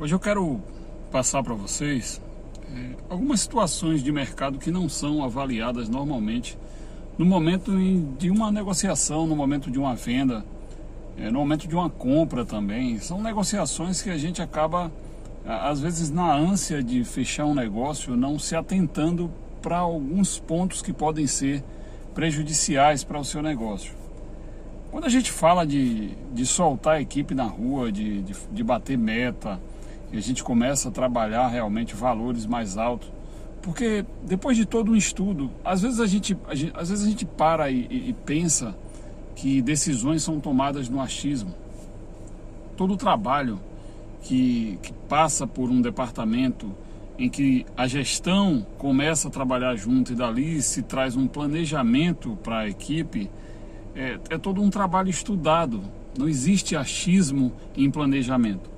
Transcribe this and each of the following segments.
Hoje eu quero passar para vocês é, algumas situações de mercado que não são avaliadas normalmente no momento de uma negociação, no momento de uma venda, é, no momento de uma compra também. São negociações que a gente acaba, às vezes, na ânsia de fechar um negócio, não se atentando para alguns pontos que podem ser prejudiciais para o seu negócio. Quando a gente fala de, de soltar a equipe na rua, de, de, de bater meta, e a gente começa a trabalhar realmente valores mais altos. Porque depois de todo um estudo, às vezes a gente, a gente às vezes a gente para e, e, e pensa que decisões são tomadas no achismo. Todo o trabalho que, que passa por um departamento em que a gestão começa a trabalhar junto e dali se traz um planejamento para a equipe, é, é todo um trabalho estudado. Não existe achismo em planejamento.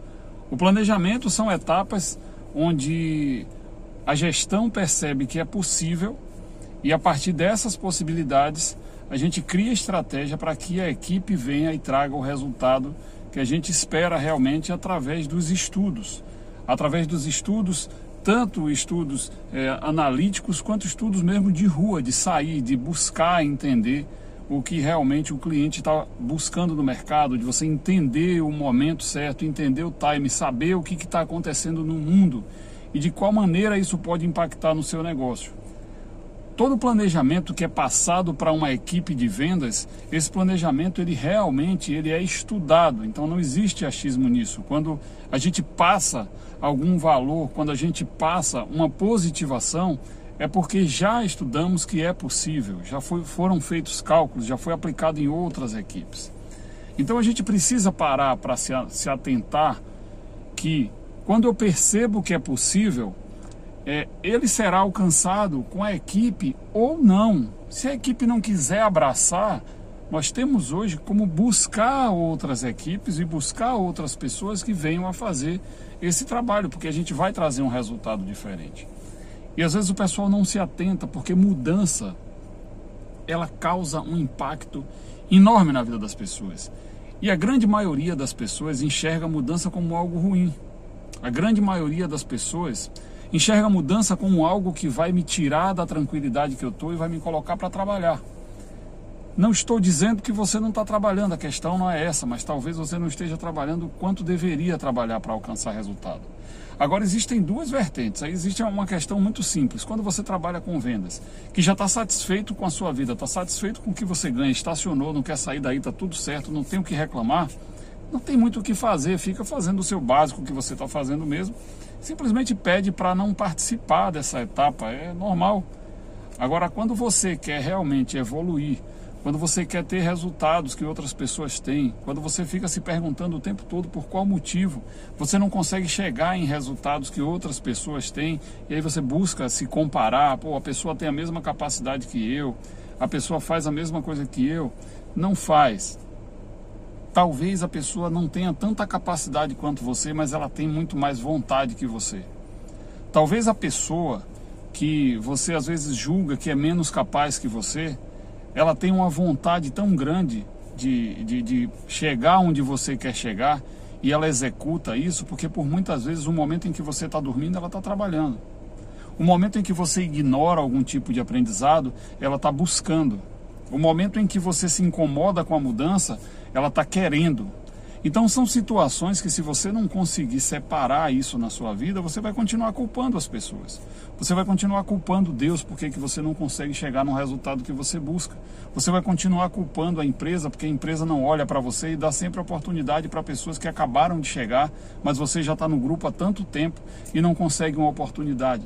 O planejamento são etapas onde a gestão percebe que é possível e a partir dessas possibilidades a gente cria estratégia para que a equipe venha e traga o resultado que a gente espera realmente através dos estudos. Através dos estudos, tanto estudos é, analíticos quanto estudos mesmo de rua, de sair, de buscar entender o que realmente o cliente está buscando no mercado, de você entender o momento certo, entender o time, saber o que está acontecendo no mundo e de qual maneira isso pode impactar no seu negócio. Todo planejamento que é passado para uma equipe de vendas, esse planejamento ele realmente ele é estudado, então não existe achismo nisso. Quando a gente passa algum valor, quando a gente passa uma positivação, é porque já estudamos que é possível, já foi, foram feitos cálculos, já foi aplicado em outras equipes. Então a gente precisa parar para se, se atentar que quando eu percebo que é possível, é, ele será alcançado com a equipe ou não. Se a equipe não quiser abraçar, nós temos hoje como buscar outras equipes e buscar outras pessoas que venham a fazer esse trabalho, porque a gente vai trazer um resultado diferente. E às vezes o pessoal não se atenta porque mudança ela causa um impacto enorme na vida das pessoas. E a grande maioria das pessoas enxerga a mudança como algo ruim. A grande maioria das pessoas enxerga a mudança como algo que vai me tirar da tranquilidade que eu estou e vai me colocar para trabalhar. Não estou dizendo que você não está trabalhando, a questão não é essa, mas talvez você não esteja trabalhando o quanto deveria trabalhar para alcançar resultado. Agora, existem duas vertentes. Aí existe uma questão muito simples. Quando você trabalha com vendas, que já está satisfeito com a sua vida, está satisfeito com o que você ganha, estacionou, não quer sair daí, está tudo certo, não tem o que reclamar, não tem muito o que fazer, fica fazendo o seu básico que você está fazendo mesmo. Simplesmente pede para não participar dessa etapa, é normal. Agora, quando você quer realmente evoluir, quando você quer ter resultados que outras pessoas têm, quando você fica se perguntando o tempo todo por qual motivo você não consegue chegar em resultados que outras pessoas têm, e aí você busca se comparar, pô, a pessoa tem a mesma capacidade que eu, a pessoa faz a mesma coisa que eu, não faz. Talvez a pessoa não tenha tanta capacidade quanto você, mas ela tem muito mais vontade que você. Talvez a pessoa que você às vezes julga que é menos capaz que você, ela tem uma vontade tão grande de, de, de chegar onde você quer chegar e ela executa isso porque por muitas vezes o momento em que você está dormindo ela está trabalhando. O momento em que você ignora algum tipo de aprendizado, ela está buscando. O momento em que você se incomoda com a mudança, ela está querendo. Então são situações que se você não conseguir separar isso na sua vida, você vai continuar culpando as pessoas. Você vai continuar culpando Deus porque que você não consegue chegar no resultado que você busca. Você vai continuar culpando a empresa porque a empresa não olha para você e dá sempre oportunidade para pessoas que acabaram de chegar, mas você já está no grupo há tanto tempo e não consegue uma oportunidade.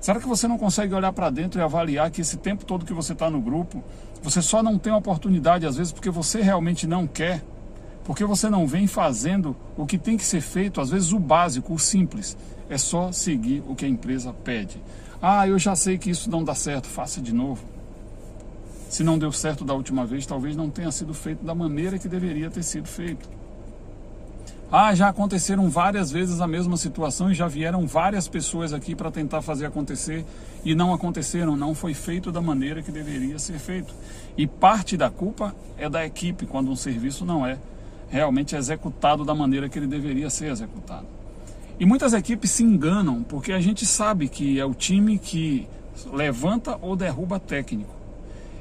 Será que você não consegue olhar para dentro e avaliar que esse tempo todo que você está no grupo, você só não tem oportunidade às vezes porque você realmente não quer? Porque você não vem fazendo o que tem que ser feito, às vezes o básico, o simples. É só seguir o que a empresa pede. Ah, eu já sei que isso não dá certo, faça de novo. Se não deu certo da última vez, talvez não tenha sido feito da maneira que deveria ter sido feito. Ah, já aconteceram várias vezes a mesma situação e já vieram várias pessoas aqui para tentar fazer acontecer e não aconteceram, não foi feito da maneira que deveria ser feito. E parte da culpa é da equipe quando um serviço não é realmente executado da maneira que ele deveria ser executado. E muitas equipes se enganam porque a gente sabe que é o time que levanta ou derruba técnico.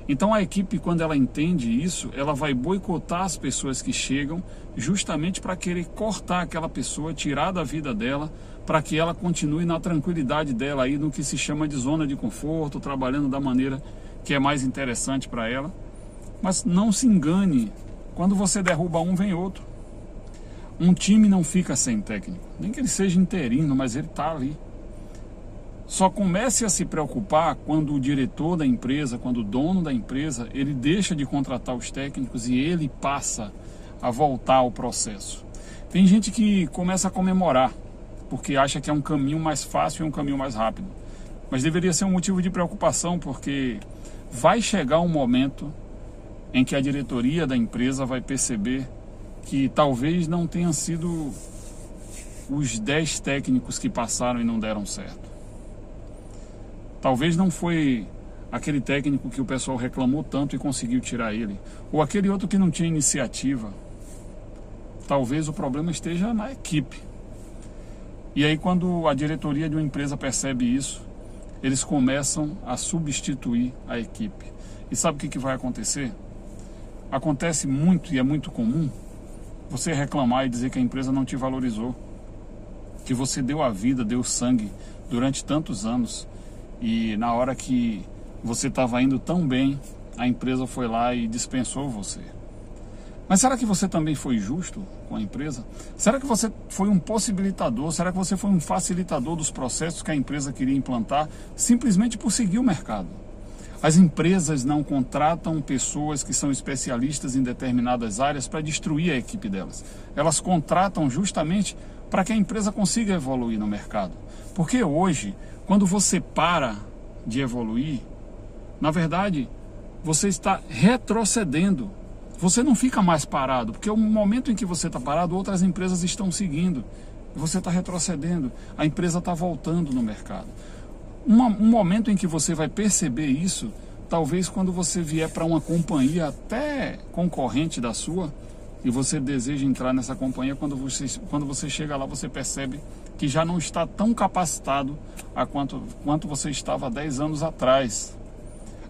Então a equipe, quando ela entende isso, ela vai boicotar as pessoas que chegam justamente para querer cortar aquela pessoa, tirar da vida dela, para que ela continue na tranquilidade dela aí no que se chama de zona de conforto, trabalhando da maneira que é mais interessante para ela. Mas não se engane, quando você derruba um, vem outro. Um time não fica sem técnico, nem que ele seja interino, mas ele está ali. Só comece a se preocupar quando o diretor da empresa, quando o dono da empresa, ele deixa de contratar os técnicos e ele passa a voltar ao processo. Tem gente que começa a comemorar porque acha que é um caminho mais fácil e um caminho mais rápido. Mas deveria ser um motivo de preocupação porque vai chegar um momento em que a diretoria da empresa vai perceber que talvez não tenham sido os 10 técnicos que passaram e não deram certo. Talvez não foi aquele técnico que o pessoal reclamou tanto e conseguiu tirar ele, ou aquele outro que não tinha iniciativa. Talvez o problema esteja na equipe. E aí, quando a diretoria de uma empresa percebe isso, eles começam a substituir a equipe. E sabe o que, que vai acontecer? Acontece muito e é muito comum você reclamar e dizer que a empresa não te valorizou, que você deu a vida, deu sangue durante tantos anos e na hora que você estava indo tão bem, a empresa foi lá e dispensou você. Mas será que você também foi justo com a empresa? Será que você foi um possibilitador? Será que você foi um facilitador dos processos que a empresa queria implantar simplesmente por seguir o mercado? As empresas não contratam pessoas que são especialistas em determinadas áreas para destruir a equipe delas. Elas contratam justamente para que a empresa consiga evoluir no mercado. Porque hoje quando você para de evoluir, na verdade, você está retrocedendo. Você não fica mais parado, porque o momento em que você está parado, outras empresas estão seguindo. Você está retrocedendo, a empresa está voltando no mercado. Uma, um momento em que você vai perceber isso, talvez quando você vier para uma companhia até concorrente da sua, e você deseja entrar nessa companhia, quando você, quando você chega lá, você percebe que já não está tão capacitado a quanto, quanto você estava há 10 anos atrás.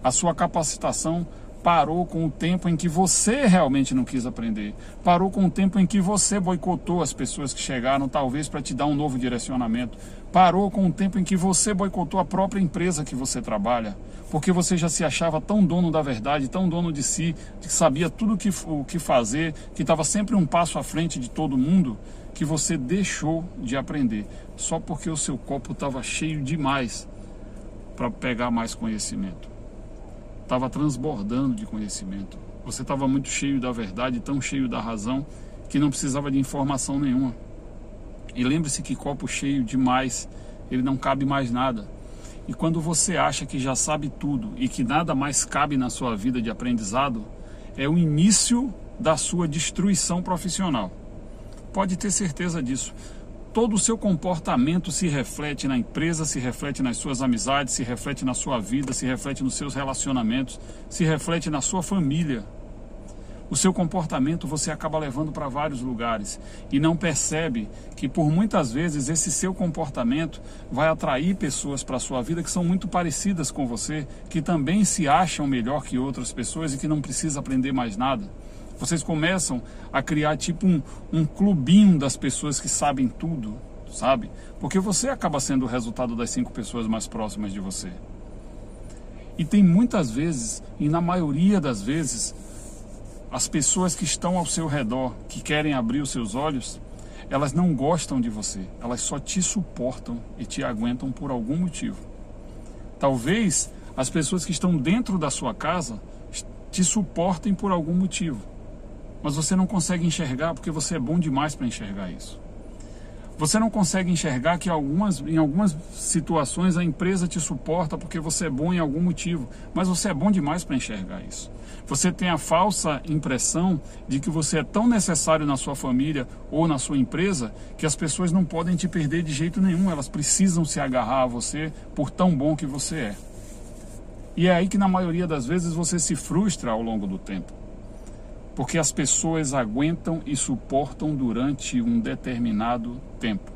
A sua capacitação parou com o tempo em que você realmente não quis aprender. Parou com o tempo em que você boicotou as pessoas que chegaram, talvez para te dar um novo direcionamento. Parou com o tempo em que você boicotou a própria empresa que você trabalha, porque você já se achava tão dono da verdade, tão dono de si, que sabia tudo que, o que fazer, que estava sempre um passo à frente de todo mundo, que você deixou de aprender só porque o seu copo estava cheio demais para pegar mais conhecimento. Estava transbordando de conhecimento. Você estava muito cheio da verdade, tão cheio da razão, que não precisava de informação nenhuma. E lembre-se que copo cheio demais, ele não cabe mais nada. E quando você acha que já sabe tudo e que nada mais cabe na sua vida de aprendizado, é o início da sua destruição profissional. Pode ter certeza disso. Todo o seu comportamento se reflete na empresa, se reflete nas suas amizades, se reflete na sua vida, se reflete nos seus relacionamentos, se reflete na sua família. O seu comportamento você acaba levando para vários lugares e não percebe que por muitas vezes esse seu comportamento vai atrair pessoas para a sua vida que são muito parecidas com você, que também se acham melhor que outras pessoas e que não precisa aprender mais nada. Vocês começam a criar tipo um, um clubinho das pessoas que sabem tudo, sabe? Porque você acaba sendo o resultado das cinco pessoas mais próximas de você. E tem muitas vezes, e na maioria das vezes, as pessoas que estão ao seu redor, que querem abrir os seus olhos, elas não gostam de você, elas só te suportam e te aguentam por algum motivo. Talvez as pessoas que estão dentro da sua casa te suportem por algum motivo mas você não consegue enxergar porque você é bom demais para enxergar isso. Você não consegue enxergar que algumas, em algumas situações a empresa te suporta porque você é bom em algum motivo, mas você é bom demais para enxergar isso. Você tem a falsa impressão de que você é tão necessário na sua família ou na sua empresa que as pessoas não podem te perder de jeito nenhum, elas precisam se agarrar a você por tão bom que você é. E é aí que na maioria das vezes você se frustra ao longo do tempo. Porque as pessoas aguentam e suportam durante um determinado tempo.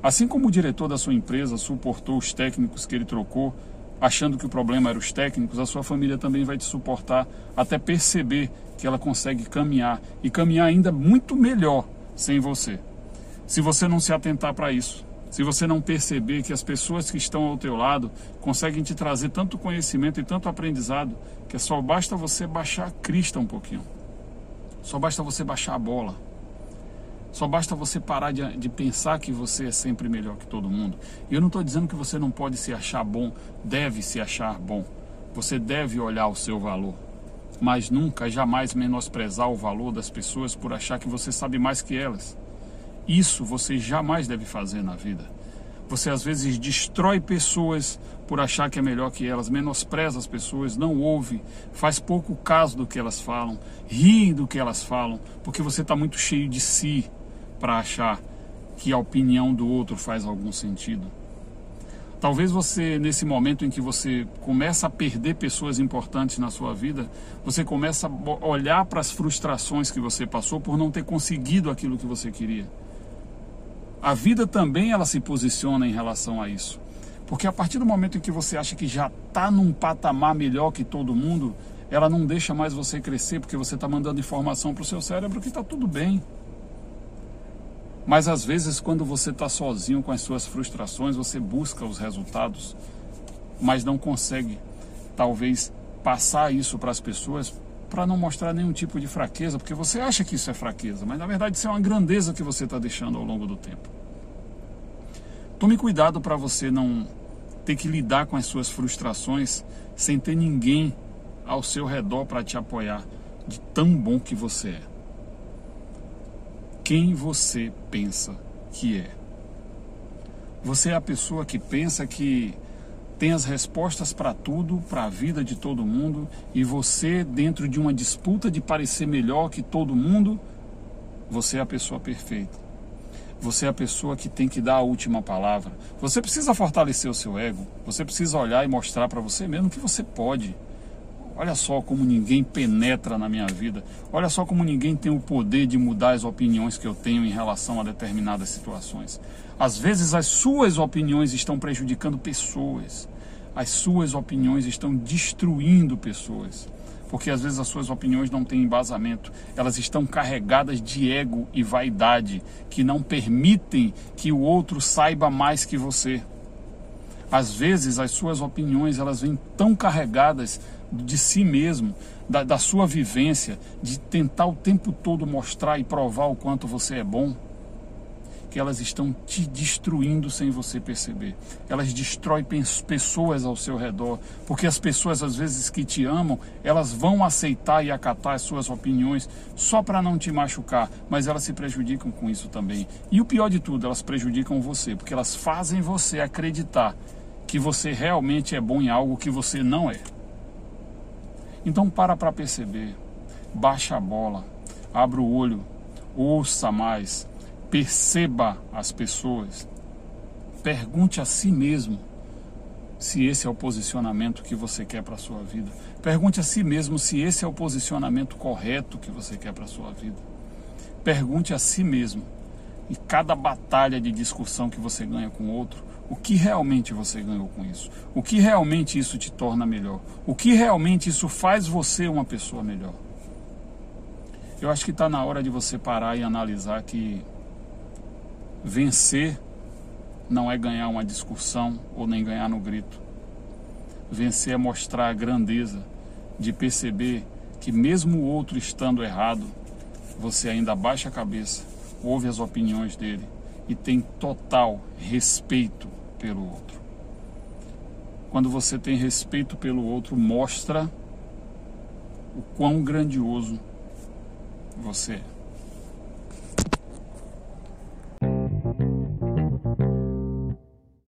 Assim como o diretor da sua empresa suportou os técnicos que ele trocou, achando que o problema era os técnicos, a sua família também vai te suportar até perceber que ela consegue caminhar e caminhar ainda muito melhor sem você. Se você não se atentar para isso, se você não perceber que as pessoas que estão ao teu lado conseguem te trazer tanto conhecimento e tanto aprendizado, que só basta você baixar a crista um pouquinho. Só basta você baixar a bola. Só basta você parar de, de, pensar que você é sempre melhor que todo mundo. E eu não estou dizendo que você não pode se achar bom, deve se achar bom. Você deve olhar o seu valor. Mas nunca, jamais menosprezar o valor das pessoas por achar que você sabe mais que elas. Isso você jamais deve fazer na vida. Você às vezes destrói pessoas por achar que é melhor que elas, menospreza as pessoas, não ouve, faz pouco caso do que elas falam, ri do que elas falam, porque você está muito cheio de si para achar que a opinião do outro faz algum sentido. Talvez você, nesse momento em que você começa a perder pessoas importantes na sua vida, você começa a olhar para as frustrações que você passou por não ter conseguido aquilo que você queria a vida também ela se posiciona em relação a isso. Porque a partir do momento em que você acha que já está num patamar melhor que todo mundo, ela não deixa mais você crescer porque você está mandando informação para o seu cérebro que está tudo bem. Mas às vezes, quando você está sozinho com as suas frustrações, você busca os resultados, mas não consegue, talvez, passar isso para as pessoas para não mostrar nenhum tipo de fraqueza, porque você acha que isso é fraqueza, mas na verdade isso é uma grandeza que você está deixando ao longo do tempo. Tome cuidado para você não ter que lidar com as suas frustrações sem ter ninguém ao seu redor para te apoiar, de tão bom que você é. Quem você pensa que é? Você é a pessoa que pensa que tem as respostas para tudo, para a vida de todo mundo, e você, dentro de uma disputa de parecer melhor que todo mundo, você é a pessoa perfeita. Você é a pessoa que tem que dar a última palavra. Você precisa fortalecer o seu ego. Você precisa olhar e mostrar para você mesmo que você pode. Olha só como ninguém penetra na minha vida. Olha só como ninguém tem o poder de mudar as opiniões que eu tenho em relação a determinadas situações. Às vezes as suas opiniões estão prejudicando pessoas as suas opiniões estão destruindo pessoas. Porque às vezes as suas opiniões não têm embasamento, elas estão carregadas de ego e vaidade que não permitem que o outro saiba mais que você. Às vezes as suas opiniões elas vêm tão carregadas de si mesmo, da, da sua vivência, de tentar o tempo todo mostrar e provar o quanto você é bom que elas estão te destruindo sem você perceber. Elas destroem pessoas ao seu redor, porque as pessoas às vezes que te amam, elas vão aceitar e acatar as suas opiniões só para não te machucar, mas elas se prejudicam com isso também. E o pior de tudo, elas prejudicam você, porque elas fazem você acreditar que você realmente é bom em algo que você não é. Então para para perceber, baixa a bola, abra o olho, ouça mais, Perceba as pessoas. Pergunte a si mesmo se esse é o posicionamento que você quer para a sua vida. Pergunte a si mesmo se esse é o posicionamento correto que você quer para a sua vida. Pergunte a si mesmo, em cada batalha de discussão que você ganha com outro, o que realmente você ganhou com isso? O que realmente isso te torna melhor? O que realmente isso faz você uma pessoa melhor? Eu acho que está na hora de você parar e analisar que Vencer não é ganhar uma discussão ou nem ganhar no grito. Vencer é mostrar a grandeza de perceber que, mesmo o outro estando errado, você ainda baixa a cabeça, ouve as opiniões dele e tem total respeito pelo outro. Quando você tem respeito pelo outro, mostra o quão grandioso você é.